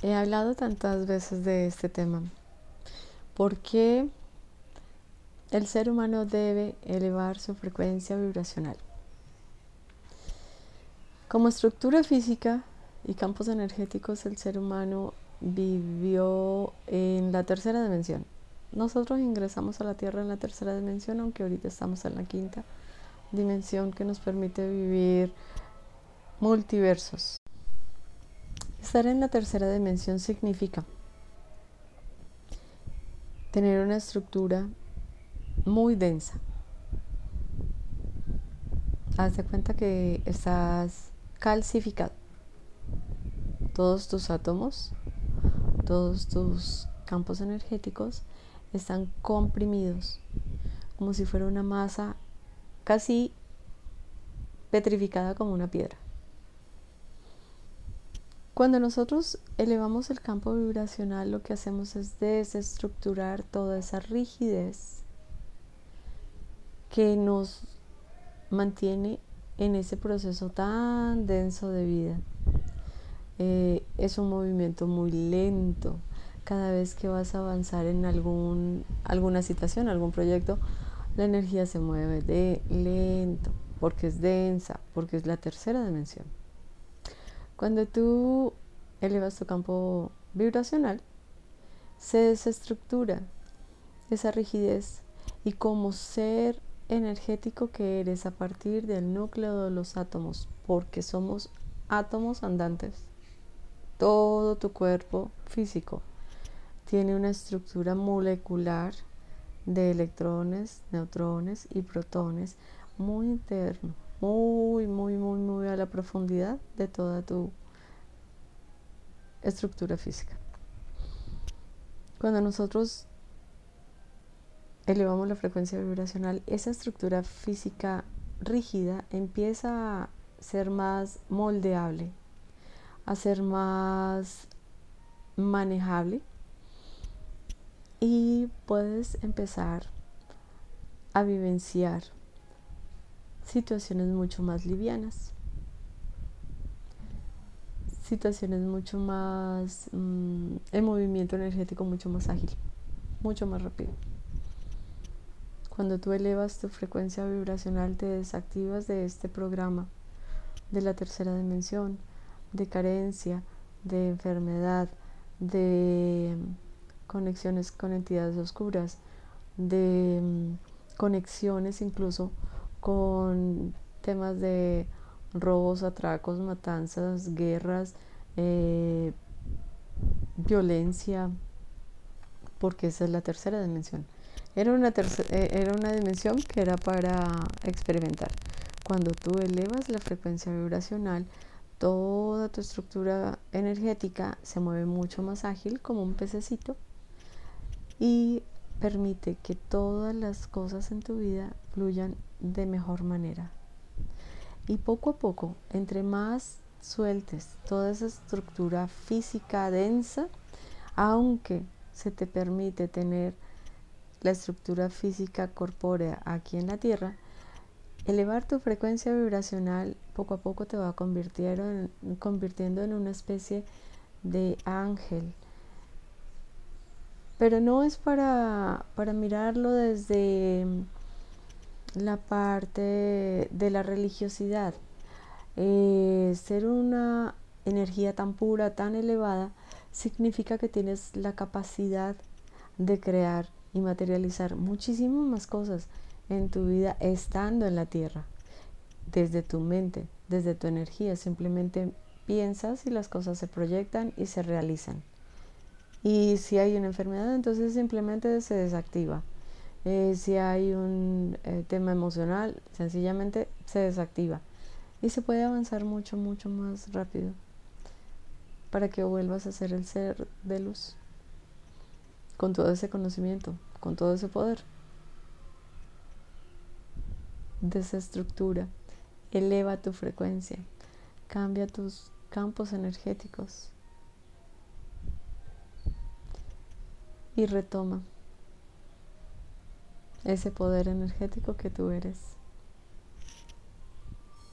He hablado tantas veces de este tema. ¿Por qué el ser humano debe elevar su frecuencia vibracional? Como estructura física y campos energéticos, el ser humano vivió en la tercera dimensión. Nosotros ingresamos a la Tierra en la tercera dimensión, aunque ahorita estamos en la quinta dimensión que nos permite vivir multiversos. Estar en la tercera dimensión significa tener una estructura muy densa. Haz de cuenta que estás calcificado. Todos tus átomos, todos tus campos energéticos están comprimidos, como si fuera una masa casi petrificada como una piedra. Cuando nosotros elevamos el campo vibracional, lo que hacemos es desestructurar toda esa rigidez que nos mantiene en ese proceso tan denso de vida. Eh, es un movimiento muy lento. Cada vez que vas a avanzar en algún, alguna situación, algún proyecto, la energía se mueve de lento, porque es densa, porque es la tercera dimensión. Cuando tú elevas tu campo vibracional, se desestructura esa rigidez y como ser energético que eres a partir del núcleo de los átomos, porque somos átomos andantes. Todo tu cuerpo físico tiene una estructura molecular de electrones, neutrones y protones muy interno muy, muy, muy, muy a la profundidad de toda tu estructura física. Cuando nosotros elevamos la frecuencia vibracional, esa estructura física rígida empieza a ser más moldeable, a ser más manejable y puedes empezar a vivenciar situaciones mucho más livianas, situaciones mucho más, mm, el movimiento energético mucho más ágil, mucho más rápido. Cuando tú elevas tu frecuencia vibracional te desactivas de este programa de la tercera dimensión, de carencia, de enfermedad, de conexiones con entidades oscuras, de mm, conexiones incluso con temas de robos, atracos, matanzas, guerras, eh, violencia, porque esa es la tercera dimensión. Era una, eh, era una dimensión que era para experimentar. Cuando tú elevas la frecuencia vibracional, toda tu estructura energética se mueve mucho más ágil como un pececito y permite que todas las cosas en tu vida de mejor manera. Y poco a poco, entre más sueltes toda esa estructura física densa, aunque se te permite tener la estructura física corpórea aquí en la Tierra, elevar tu frecuencia vibracional poco a poco te va en, convirtiendo en una especie de ángel. Pero no es para, para mirarlo desde la parte de la religiosidad. Eh, ser una energía tan pura, tan elevada, significa que tienes la capacidad de crear y materializar muchísimas más cosas en tu vida estando en la tierra, desde tu mente, desde tu energía. Simplemente piensas y las cosas se proyectan y se realizan. Y si hay una enfermedad, entonces simplemente se desactiva. Eh, si hay un eh, tema emocional, sencillamente se desactiva y se puede avanzar mucho, mucho más rápido para que vuelvas a ser el ser de luz con todo ese conocimiento, con todo ese poder. Desestructura, eleva tu frecuencia, cambia tus campos energéticos y retoma ese poder energético que tú eres.